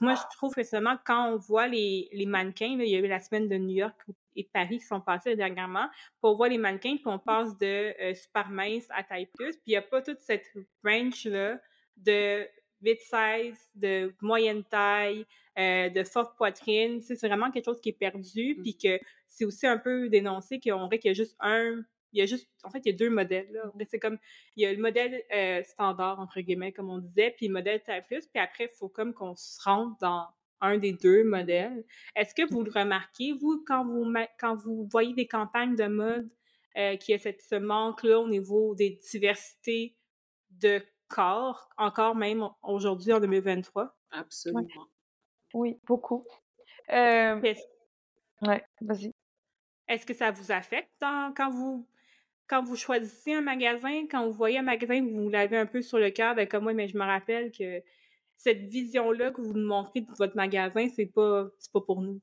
Moi, je trouve que seulement quand on voit les, les mannequins, il y a eu la semaine de New York et Paris qui sont passés dernièrement, pour voir les mannequins, puis on passe de euh, super mince à taille plus, puis il n'y a pas toute cette range-là de mid size, de moyenne taille, euh, de forte poitrine. C'est vraiment quelque chose qui est perdu, mmh. puis que c'est aussi un peu dénoncé qu'on dirait qu'il y a juste un. Il y a juste. En fait, il y a deux modèles. Là. C'est comme. Il y a le modèle euh, standard, entre guillemets, comme on disait, puis le modèle taille plus, puis après, il faut comme qu'on se rentre dans un des deux modèles. Est-ce que vous le remarquez, vous, quand vous, quand vous voyez des campagnes de mode, euh, qu'il y a cette, ce manque-là au niveau des diversités de corps, encore même aujourd'hui en 2023? Absolument. Oui, beaucoup. Euh... Ouais, vas-y. Est-ce que ça vous affecte quand vous quand vous choisissez un magasin, quand vous voyez un magasin, vous l'avez un peu sur le cœur, ben comme moi, mais je me rappelle que cette vision-là que vous nous montrez de votre magasin, c'est pas, pas pour nous.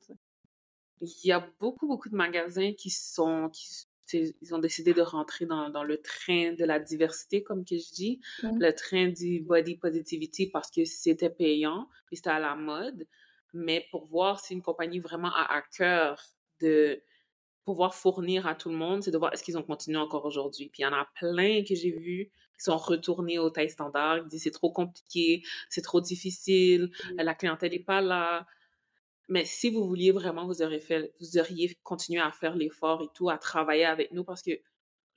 Il y a beaucoup, beaucoup de magasins qui sont, qui, ils ont décidé de rentrer dans, dans, le train de la diversité, comme que je dis, mmh. le train du body positivity parce que c'était payant et c'était à la mode. Mais pour voir si une compagnie vraiment a à cœur de pouvoir fournir à tout le monde, c'est de voir est-ce qu'ils ont continué encore aujourd'hui. Puis il y en a plein que j'ai vus qui sont retournés aux tailles standards, qui disent c'est trop compliqué, c'est trop difficile, mmh. la clientèle n'est pas là. Mais si vous vouliez vraiment, vous auriez fait, vous auriez continué à faire l'effort et tout, à travailler avec nous parce que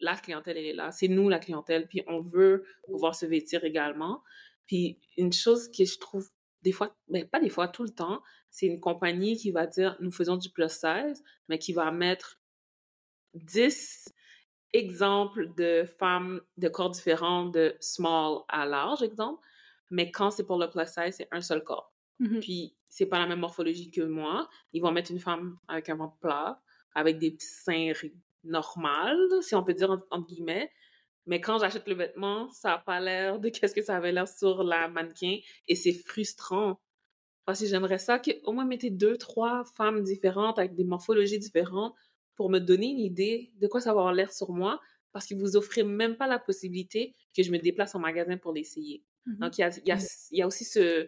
la clientèle, elle est là. C'est nous, la clientèle. Puis on veut pouvoir se vêtir également. Puis une chose que je trouve des fois, mais ben, pas des fois, tout le temps, c'est une compagnie qui va dire nous faisons du plus 16, mais qui va mettre 10 exemples de femmes de corps différents, de small à large, exemple. Mais quand c'est pour le plus size, c'est un seul corps. Mmh Puis c'est pas la même morphologie que moi. Ils vont mettre une femme avec un ventre plat, avec des seins normaux, si on peut dire entre, guillemets. Mais quand j'achète le vêtement, ça n'a pas l'air de qu'est-ce que ça avait l'air sur la mannequin et c'est frustrant. Parce que j'aimerais ça qu'au moins mettez deux, trois femmes différentes avec des morphologies différentes pour me donner une idée de quoi ça va avoir l'air sur moi parce que vous offrez même pas la possibilité que je me déplace en magasin pour l'essayer. Mmh Donc, il y a, y, a, y a, aussi ce,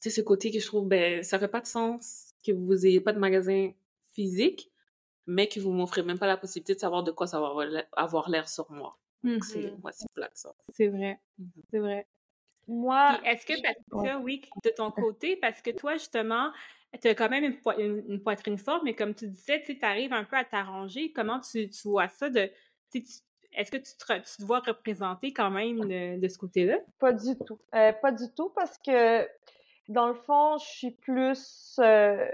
c'est ce côté que je trouve, ben, ça fait pas de sens que vous ayez pas de magasin physique, mais que vous m'offrez même pas la possibilité de savoir de quoi ça va avoir l'air sur moi. Donc, c'est, mm-hmm. moi, c'est plat, ça. C'est vrai. Mm-hmm. C'est vrai. Moi. Est-ce que, Patricia, oui, de ton côté, parce que toi, justement, tu as quand même une, poitrine forte, mais comme tu disais, tu arrives un peu à t'arranger. Comment tu, vois ça de. Est-ce que tu te, vois représenter quand même de, ce côté-là? Pas du tout. Euh, pas du tout, parce que dans le fond, je suis plus, euh,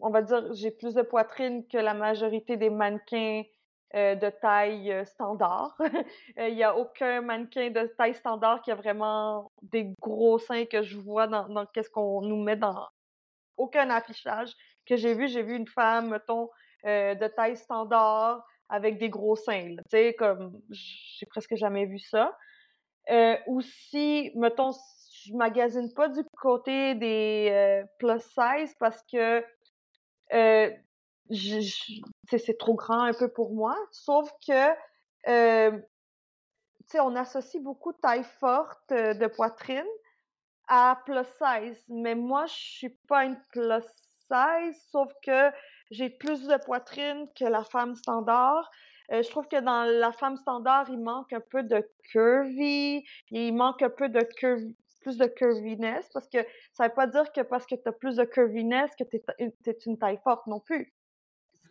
on va dire, j'ai plus de poitrine que la majorité des mannequins euh, de taille standard. Il n'y a aucun mannequin de taille standard qui a vraiment des gros seins que je vois dans, dans qu'est-ce qu'on nous met dans aucun affichage que j'ai vu. J'ai vu une femme, mettons, de taille standard avec des gros seins. Tu sais, comme j'ai presque jamais vu ça. aussi, mettons, je magasine pas du côté des euh, plus size parce que euh, c'est trop grand un peu pour moi. Sauf que, euh, tu sais, on associe beaucoup taille forte de poitrine à plus size. Mais moi, je suis pas une plus size, sauf que j'ai plus de poitrine que la femme standard. je trouve que dans la femme standard, il manque un peu de curvy, il manque un peu de plus de curviness, parce que ça veut pas dire que parce que tu as plus de curviness que tu es, une taille forte non plus.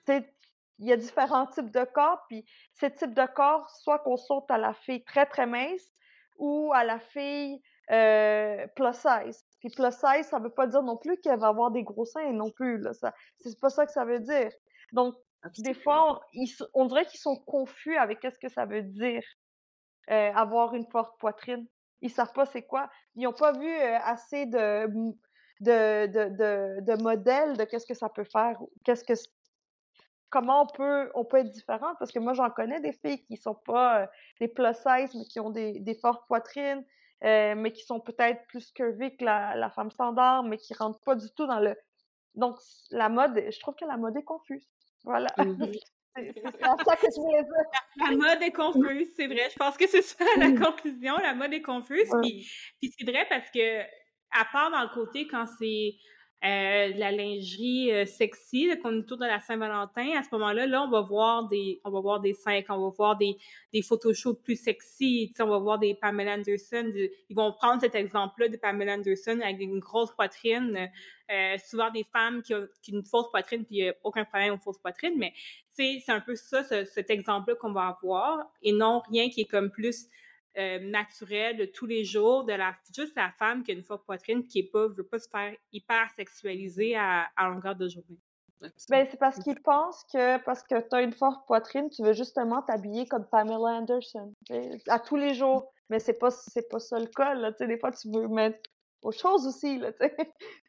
Il y a différents types de corps, puis ces types de corps, soit qu'on saute à la fille très très mince ou à la fille euh, plus size. Puis plus size, ça veut pas dire non plus qu'elle va avoir des gros seins non plus. Là, ça, c'est pas ça que ça veut dire. Donc, des fois, on, dirait qu'ils sont confus avec qu'est-ce que ça veut dire euh, avoir une forte poitrine. Ils savent pas c'est quoi. Ils n'ont pas vu euh, assez de, de, de, de, modèles de qu'est-ce que ça peut faire, qu'est-ce que comment on peut on peut être différent parce que moi j'en connais des filles qui sont pas euh, des plus size mais qui ont des, des fortes poitrines mais qui sont peut-être plus curvées que la, la, femme standard mais qui rentrent pas du tout dans le donc la mode je trouve que la mode est confuse voilà mmh c'est ça que je voulais dire. La, mode est confuse, c'est vrai. Je pense que c'est ça la conclusion. La mode est confuse. Puis, puis c'est vrai parce que, à part dans le côté quand c'est euh, la lingerie euh, sexy qu'on est autour de la Saint-Valentin, à ce moment-là, là, on va voir des, on va voir des seins, on va voir des, des photoshoots plus sexy, on va voir des Pamela Anderson. ils vont prendre cet exemple-là de Pamela Anderson avec une grosse poitrine, euh, souvent des femmes qui ont, qui une fausse poitrine, puis a aucun problème aux fausses poitrines, mais c'est un peu ça, cet exemple-là qu'on va avoir, et non rien qui est comme plus euh, naturel de tous les jours de la juste la femme qui a une forte poitrine qui est pas veut pas se faire hyper sexualiser à, à longueur de journée. Ben, c'est parce qu'ils pensent que parce que tu as une forte poitrine, tu veux justement t'habiller comme Pamela Anderson à tous les jours. Mais c'est pas c'est pas ça le cas là, des fois tu veux mettre autre chose aussi là, tu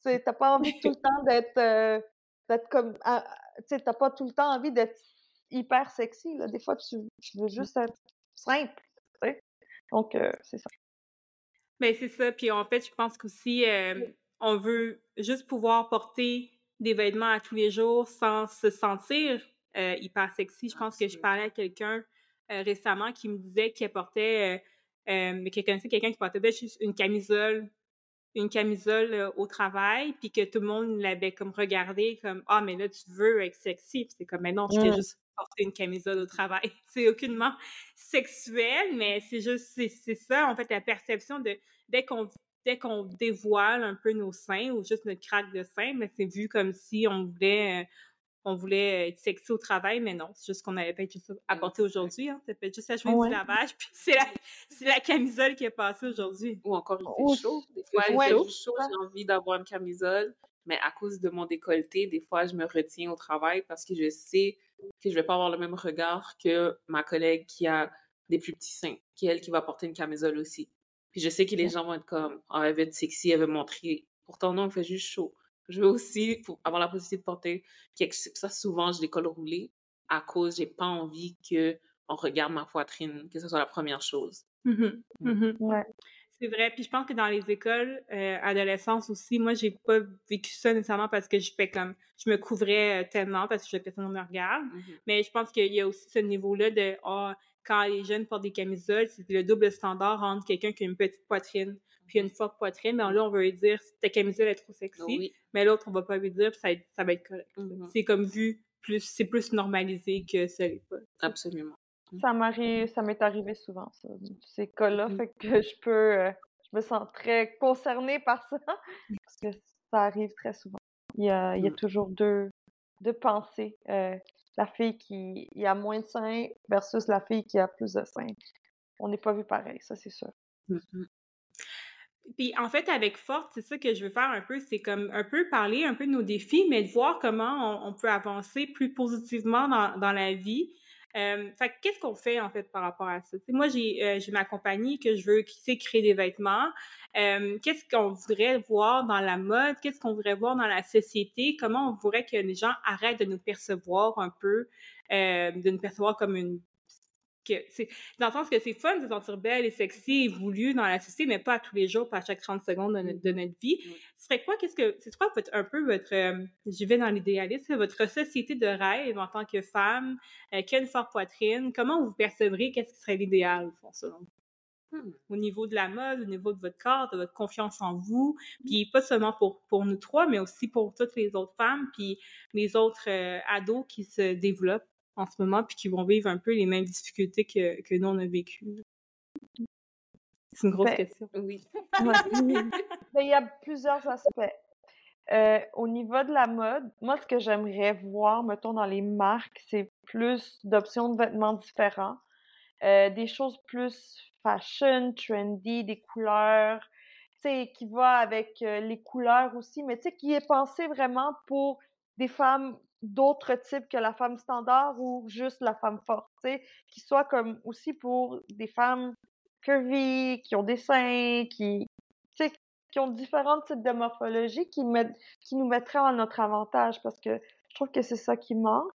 sais. pas envie tout le temps d'être euh, d'être comme tu sais t'as pas tout le temps envie d'être hyper sexy là. Des fois tu, tu veux juste être simple. Donc, euh, c'est ça. Mais ben, c'est ça. Puis en fait, je pense qu'aussi, euh, on veut juste pouvoir porter des vêtements à tous les jours sans se sentir euh, hyper sexy. Je pense que je parlais à quelqu'un récemment qui me disait qu'elle portait, mais qu'elle connaissait quelqu'un qui portait juste une camisole une camisole au travail, puis que tout le monde l'avait comme regardé comme ah mais là tu veux être sexy, c'est comme mais non, je fais juste porter une camisole au travail. C'est aucunement sexuel, mais c'est juste, c'est ça, en fait, la perception de, dès qu'on dès qu'on dévoile un peu nos seins ou juste notre craque de sein, mais c'est vu comme si on voulait, euh, on voulait être sexy au travail, mais non, c'est juste qu'on avait pas juste apporté aujourd'hui. Hein. Ça fait juste la journée du lavage, puis c'est la, la, camisole qui est passée aujourd'hui. Ou encore, il fait chaud. Des fois, il fait chaud, j'ai envie d'avoir une camisole, mais à cause de mon décolleté, des fois, je me retiens au travail parce que je sais que je vais pas avoir le même regard que ma collègue qui a des plus petits seins, qui est elle qui va porter une camisole aussi. Puis je sais que les gens vont être comme, oh, elle veut être sexy, elle veut montrer. Pourtant, non, elle fait juste chaud. Je veux aussi avoir la possibilité de porter quelque chose. Ça, souvent, je décolle roulé à cause, j'ai pas envie que on regarde ma poitrine, que ce soit la première chose. Mm-hmm. Mm-hmm. Ouais. C'est vrai. Puis je pense que dans les écoles euh, adolescence aussi, moi, j'ai pas vécu ça nécessairement parce que je fais comme je me couvrais euh, tellement parce que je personne ne me regarde. Mm-hmm. Mais je pense qu'il y a aussi ce niveau-là de oh, quand les jeunes portent des camisoles, c'est le double standard entre quelqu'un qui a une petite poitrine puis une forte poitrine. Mais là, on va lui dire ta camisole est trop sexy. Mais l'autre, on va pas lui dire, puis ça, ça va être correct. Mm-hmm. C'est comme vu plus, c'est plus normalisé que ça l'est pas. Absolument. Ça m'arrive, ça m'est arrivé souvent, ça, ces cas-là, mmh. fait que je peux, euh, je me sens très concernée par ça, parce que ça arrive très souvent. Il y a, il y a mmh. toujours deux, deux pensées. Euh, la fille qui a moins de seins versus la fille qui a plus de seins. On n'est pas vu pareil, ça c'est sûr. Puis en fait, avec Forte, c'est ça que je veux faire un peu, c'est comme un peu parler un peu de nos défis, mais de voir comment on, peut avancer plus positivement dans, dans la vie. Euh, fait qu'est-ce qu'on fait en fait par rapport à ça? moi, j'ai euh, j'ai ma compagnie que je veux qui sait créer des vêtements. Euh, qu'est-ce qu'on voudrait voir dans la mode? Qu'est-ce qu'on voudrait voir dans la société? Comment on voudrait que les gens arrêtent de nous percevoir un peu, de nous percevoir comme une c'est dans le sens que c'est fun de se sentir belle et sexy et voulu dans la société, mais pas à tous les jours, pas à chaque 30 secondes de notre, de notre vie. Ce serait quoi, qu'est-ce que, c'est quoi votre, un peu votre, euh, je vais dans l'idéalisme, votre société de rêve en tant que femme, euh, qui a une forte poitrine, comment vous percevrez qu'est-ce qui serait l'idéal, au fond, selon vous? Hmm. Au niveau de la mode, au niveau de votre corps, de votre confiance en vous, puis pas seulement pour, pour nous trois, mais aussi pour toutes les autres femmes, puis les autres euh, ados qui se développent en ce moment, puis qui vont vivre un peu les mêmes difficultés que, que nous, on a vécu. C'est une grosse Ben, question. Oui. Ouais. Ben, il y a plusieurs aspects. Euh, au niveau de la mode, moi, ce que j'aimerais voir, mettons, dans les marques, c'est plus d'options de vêtements différents, euh, des choses plus fashion, trendy, des couleurs, tu sais, qui va avec euh, les couleurs aussi, mais tu sais, qui est pensé vraiment pour des femmes d'autres types que la femme standard ou juste la femme forte, qui soit comme aussi pour des femmes curvy, qui ont des seins, qui, qui ont différents types de morphologie qui, qui nous mettraient en notre avantage parce que je trouve que c'est ça qui manque.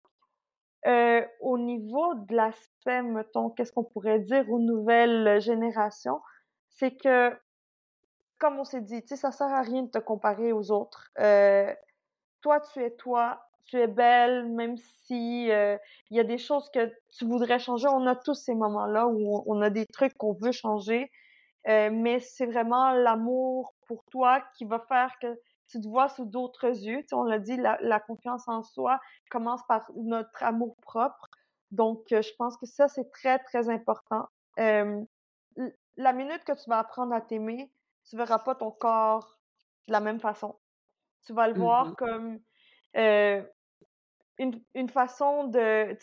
Euh, au niveau de l'aspect, mettons, qu'est-ce qu'on pourrait dire aux nouvelles générations, c'est que, comme on s'est dit, tu sais, ça sert à rien de te comparer aux autres. Euh, toi, tu es toi, tu es belle, même si euh, il y a des choses que tu voudrais changer. On a tous ces moments-là où on, on a des trucs qu'on veut changer, euh, mais c'est vraiment l'amour pour toi qui va faire que tu te vois sous d'autres yeux. Tu sais, on l'a dit, la, la confiance en soi commence par notre amour propre. Donc, euh, je pense que ça, c'est très, très important. La minute que tu vas apprendre à t'aimer, tu verras pas ton corps de la même façon. Tu vas le voir Mhm. comme euh, une, une façon de...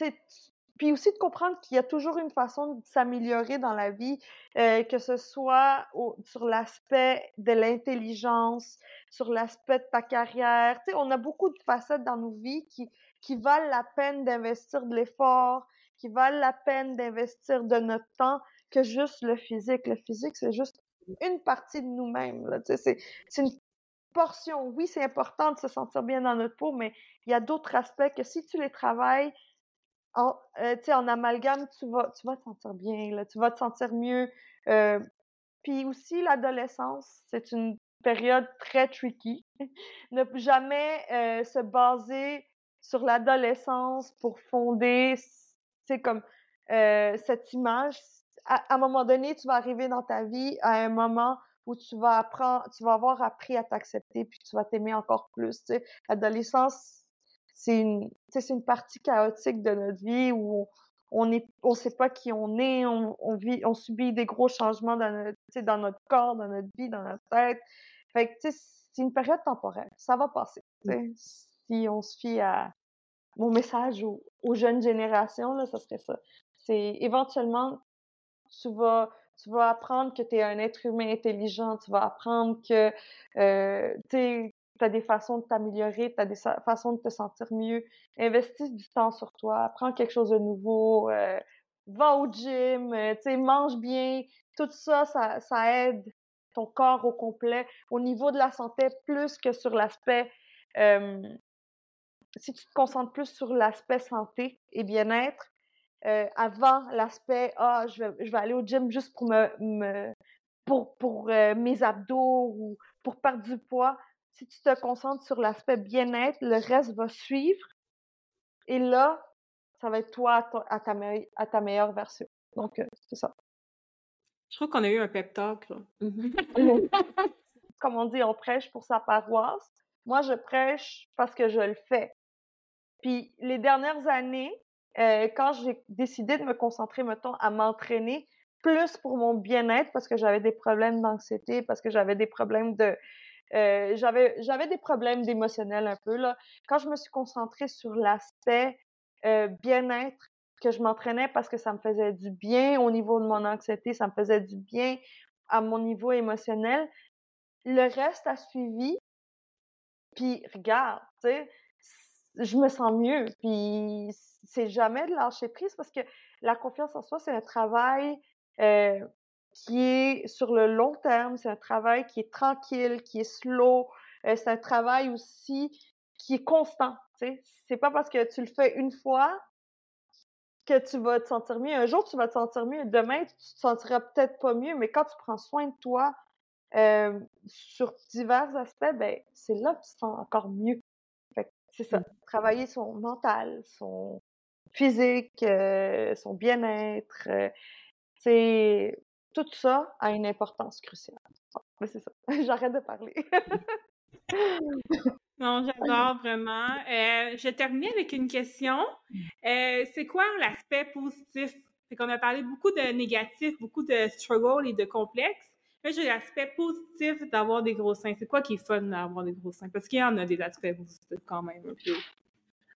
Puis aussi de comprendre qu'il y a toujours une façon de s'améliorer dans la vie, euh, que ce soit sur l'aspect de l'intelligence, sur l'aspect de ta carrière. Tu sais, on a beaucoup de facettes dans nos vies qui, qui valent la peine d'investir de l'effort, qui valent la peine d'investir de notre temps que juste le physique. Le physique, c'est juste une partie de nous-mêmes. c'est une portion. Oui, c'est important de se sentir bien dans notre peau, mais il y a d'autres aspects que si tu les travailles en, euh, en amalgame, tu vas, tu vas te sentir bien, là, tu vas te sentir mieux. Euh, puis aussi, l'adolescence, c'est une période très tricky. ne jamais euh, se baser sur l'adolescence pour fonder, c'est comme euh, cette image. À, à un moment donné, tu vas arriver dans ta vie à un moment où tu vas apprendre, tu vas avoir appris à t'accepter, puis tu vas t'aimer encore plus. Tu sais. L'adolescence, c'est une, tu sais, c'est une partie chaotique de notre vie où on est, on sait pas qui on est, on, on vit, on subit des gros changements dans notre, tu sais, dans notre corps, dans notre vie, dans notre tête. Fait que, tu sais, c'est une période temporaire. Ça va passer. sais. Si on se fie à mon message aux, aux jeunes générations, là, ça serait ça. C'est éventuellement, tu vas, tu vas apprendre que tu es un être humain intelligent, tu vas apprendre que euh, tu as des façons de t'améliorer, tu as des façons de te sentir mieux. Investis du temps sur toi, apprends quelque chose de nouveau, euh, va au gym, euh, mange bien. Tout ça, ça, ça aide ton corps au complet, au niveau de la santé, plus que sur l'aspect euh, si tu te concentres plus sur l'aspect santé et bien-être, euh, avant l'aspect ah je vais, je vais aller au gym juste pour me, me pour, pour euh, mes abdos ou pour perdre du poids, si tu te concentres sur l'aspect bien-être, le reste va suivre. Et là, ça va être toi à, ta- à ta, me- à ta meilleure version. Donc, euh, c'est ça. Je trouve qu'on a eu un pep talk, là. Comme on dit, on prêche pour sa paroisse. Moi, je prêche parce que je le fais. Puis les dernières années, euh, quand j'ai décidé de me concentrer, mettons, à m'entraîner, plus pour mon bien-être, parce que j'avais des problèmes d'anxiété, parce que j'avais des problèmes de... euh, j'avais des problèmes d'émotionnel un peu, là. Quand je me suis concentrée sur l'aspect euh, bien-être, que je m'entraînais parce que ça me faisait du bien au niveau de mon anxiété, ça me faisait du bien à mon niveau émotionnel, le reste a suivi, puis regarde, tu sais, je me sens mieux. Puis c'est jamais de lâcher prise parce que la confiance en soi, c'est un travail euh, qui est sur le long terme, c'est un travail qui est tranquille, qui est slow, euh, c'est un travail aussi qui est constant. C'est pas parce que tu le fais une fois que tu vas te sentir mieux. Un jour, tu vas te sentir mieux. Demain, tu te sentiras peut-être pas mieux, mais quand tu prends soin de toi euh, sur divers aspects, ben c'est là que tu te sens encore mieux. C'est ça. Travailler son mental, son physique, euh, son bien-être, euh, c'est tout ça a une importance cruciale. Mais c'est ça. J'arrête de parler. Non, j'adore vraiment. Euh, je vais terminer avec une question. Euh, c'est quoi l'aspect positif? C'est qu'on a parlé beaucoup de négatifs, beaucoup de struggle et de complexes. Là, j'ai l'aspect positif d'avoir des gros seins. C'est quoi qui est fun d'avoir des gros seins? Parce qu'il y en a des aspects positifs quand même.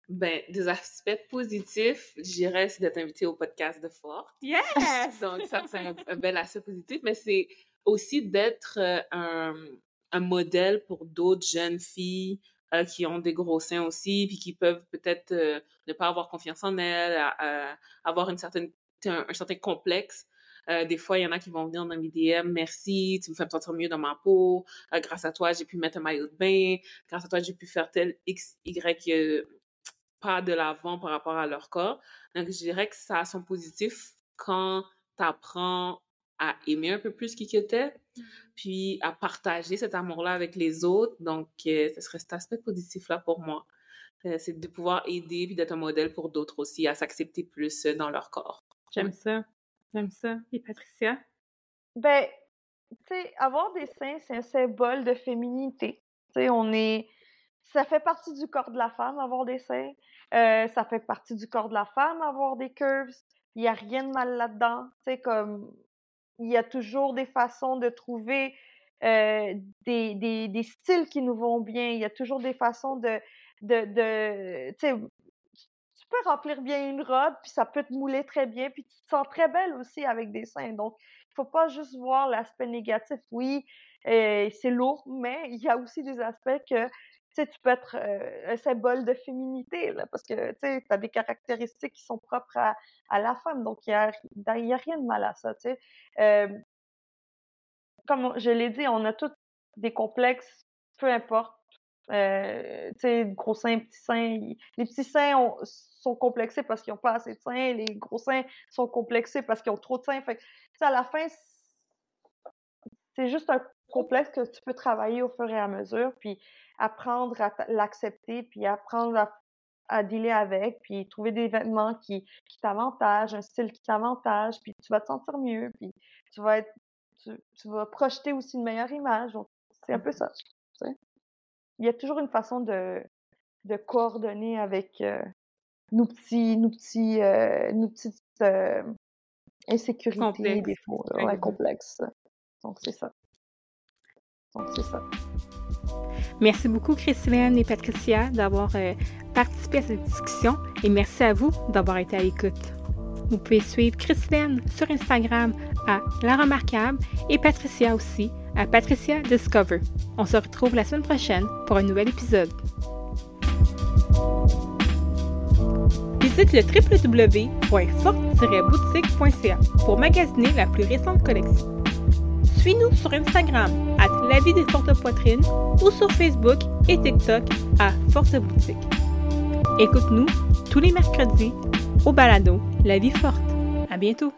Ben, des aspects positifs, je dirais, c'est d'être invité au podcast de Fort. Yes! Donc, ça, c'est un, un bel aspect positif, mais c'est aussi d'être euh, un, un modèle pour d'autres jeunes filles euh, qui ont des gros seins aussi, puis qui peuvent peut-être euh, ne pas avoir confiance en elles, avoir une certaine, un, certain complexe. Des fois, il y en a qui vont venir dans mes DM, merci, tu me fais me sentir mieux dans ma peau, grâce à toi, j'ai pu mettre un maillot de bain, grâce à toi, j'ai pu faire tel X, Y pas de l'avant par rapport à leur corps. Donc, je dirais que ça a son positif quand tu apprends à aimer un peu plus qui que t'es, mmh. puis à partager cet amour-là avec les autres. Donc, euh, ce serait cet aspect positif-là pour moi. Euh, c'est de pouvoir aider puis d'être un modèle pour d'autres aussi à s'accepter plus dans leur corps. J'aime ça. Ça. Et Patricia? Ben, tu sais, avoir des seins, c'est un symbole de féminité. Tu sais, on est ça fait partie du corps de la femme, avoir des seins. Euh, ça fait partie du corps de la femme, avoir des curves. Il n'y a rien de mal là-dedans. Tu sais, comme, il y a toujours des façons de trouver euh, des, des, des, styles qui nous vont bien. Il y a toujours des façons de, de, de tu sais, tu peux remplir bien une robe, puis ça peut te mouler très bien, puis tu te sens très belle aussi avec des seins. Donc, il faut pas juste voir l'aspect négatif. Oui, euh, c'est lourd, mais il y a aussi des aspects que tu peux être un symbole de féminité, là, parce que tu as des caractéristiques qui sont propres à, la femme. Donc, il n'y a, a, rien de mal à ça. Euh, comme je l'ai dit, on a tous des complexes, peu importe. Euh, tu sais, gros seins, petits seins. Les petits seins sont complexés parce qu'ils n'ont pas assez de seins. Les gros seins sont complexés parce qu'ils ont trop de seins. Fait à la fin, c'est juste un complexe que tu peux travailler au fur et à mesure. Puis apprendre à l'accepter, puis apprendre à, à dealer avec, puis trouver des vêtements qui, qui t'avantagent, un style qui t'avantage, puis tu vas te sentir mieux, puis tu vas être, tu, vas projeter aussi une meilleure image. Donc, c'est un peu ça. Tu. Il y a toujours une façon de, de coordonner avec euh, nos petits, nos petits, euh, nos petites euh, insécurités, défauts, ouais, complexes. Donc, c'est ça. Donc, c'est ça. Merci beaucoup, Christine et Patricia, d'avoir participé à cette discussion et merci à vous d'avoir été à l'écoute. Vous pouvez suivre Christine sur Instagram à La Remarquable et Patricia aussi à Patricia Discover. On se retrouve la semaine prochaine pour un nouvel épisode. Visite le www.forte-boutique.ca pour magasiner la plus récente collection. Suis-nous sur Instagram à La Vie des Fortes Poitrines ou sur Facebook et TikTok à Forte Boutique. Écoute-nous tous les mercredis au balado La Vie Forte. À bientôt!